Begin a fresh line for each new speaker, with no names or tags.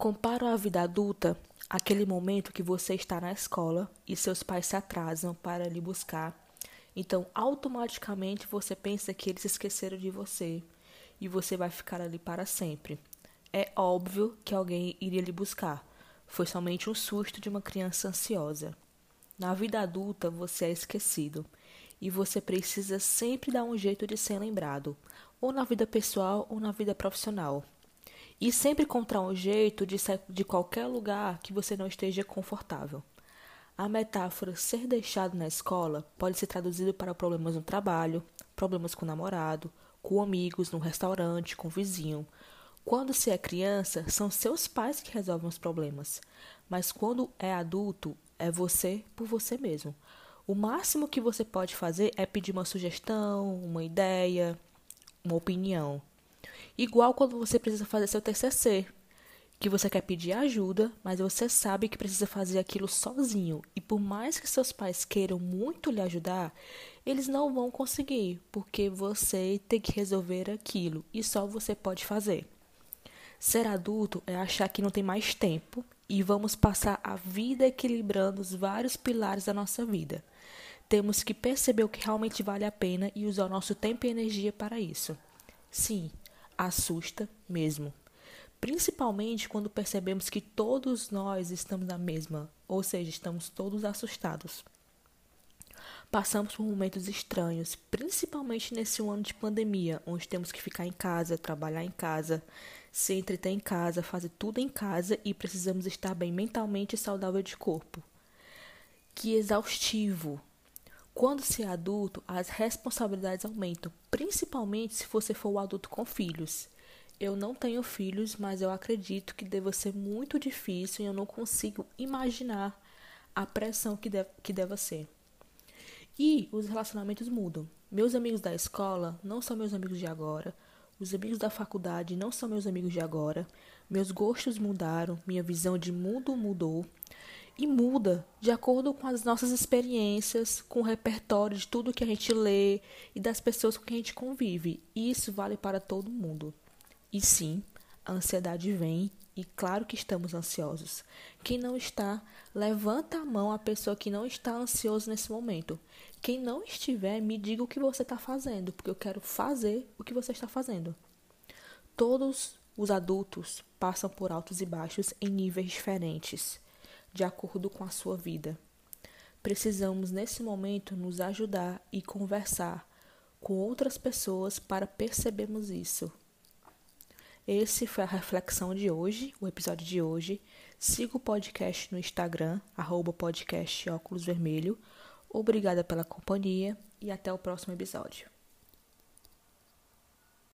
Comparo a vida adulta àquele momento que você está na escola e seus pais se atrasam para lhe buscar. Então, automaticamente você pensa que eles esqueceram de você e você vai ficar ali para sempre. É óbvio que alguém iria lhe buscar. Foi somente um susto de uma criança ansiosa. Na vida adulta, você é esquecido e você precisa sempre dar um jeito de ser lembrado, ou na vida pessoal ou na vida profissional. E sempre encontrar um jeito de sair de qualquer lugar que você não esteja confortável. A metáfora ser deixado na escola pode ser traduzido para problemas no trabalho, problemas com o namorado, com amigos, no restaurante, com o vizinho. Quando se é criança, são seus pais que resolvem os problemas, mas quando é adulto, é você por você mesmo. O máximo que você pode fazer é pedir uma sugestão, uma ideia, uma opinião. Igual quando você precisa fazer seu TCC, que você quer pedir ajuda, mas você sabe que precisa fazer aquilo sozinho. E por mais que seus pais queiram muito lhe ajudar, eles não vão conseguir, porque você tem que resolver aquilo e só você pode fazer. Ser adulto é achar que não tem mais tempo e vamos passar a vida equilibrando os vários pilares da nossa vida. Temos que perceber o que realmente vale a pena e usar o nosso tempo e energia para isso. Sim, assusta mesmo. Principalmente quando percebemos que todos nós estamos na mesma, ou seja, estamos todos assustados. Passamos por momentos estranhos, principalmente nesse ano de pandemia, onde temos que ficar em casa, trabalhar em casa, se entreter em casa, fazer tudo em casa e precisamos estar bem mentalmente e saudável de corpo. Que exaustivo! Quando se é adulto, as responsabilidades aumentam, principalmente se você for o adulto com filhos. Eu não tenho filhos, mas eu acredito que deva ser muito difícil e eu não consigo imaginar a pressão que, deve, que deva ser. E os relacionamentos mudam. Meus amigos da escola não são meus amigos de agora. Os amigos da faculdade não são meus amigos de agora. Meus gostos mudaram, minha visão de mundo mudou e muda de acordo com as nossas experiências, com o repertório de tudo que a gente lê e das pessoas com quem a gente convive. E isso vale para todo mundo. E sim, a ansiedade vem e claro que estamos ansiosos. Quem não está, levanta a mão a pessoa que não está ansioso nesse momento. Quem não estiver, me diga o que você está fazendo, porque eu quero fazer o que você está fazendo. Todos os adultos passam por altos e baixos em níveis diferentes de acordo com a sua vida. Precisamos, nesse momento, nos ajudar e conversar com outras pessoas para percebermos isso. Esse foi a reflexão de hoje, o episódio de hoje. Siga o podcast no Instagram, arroba podcast. Obrigada pela companhia e até o próximo episódio.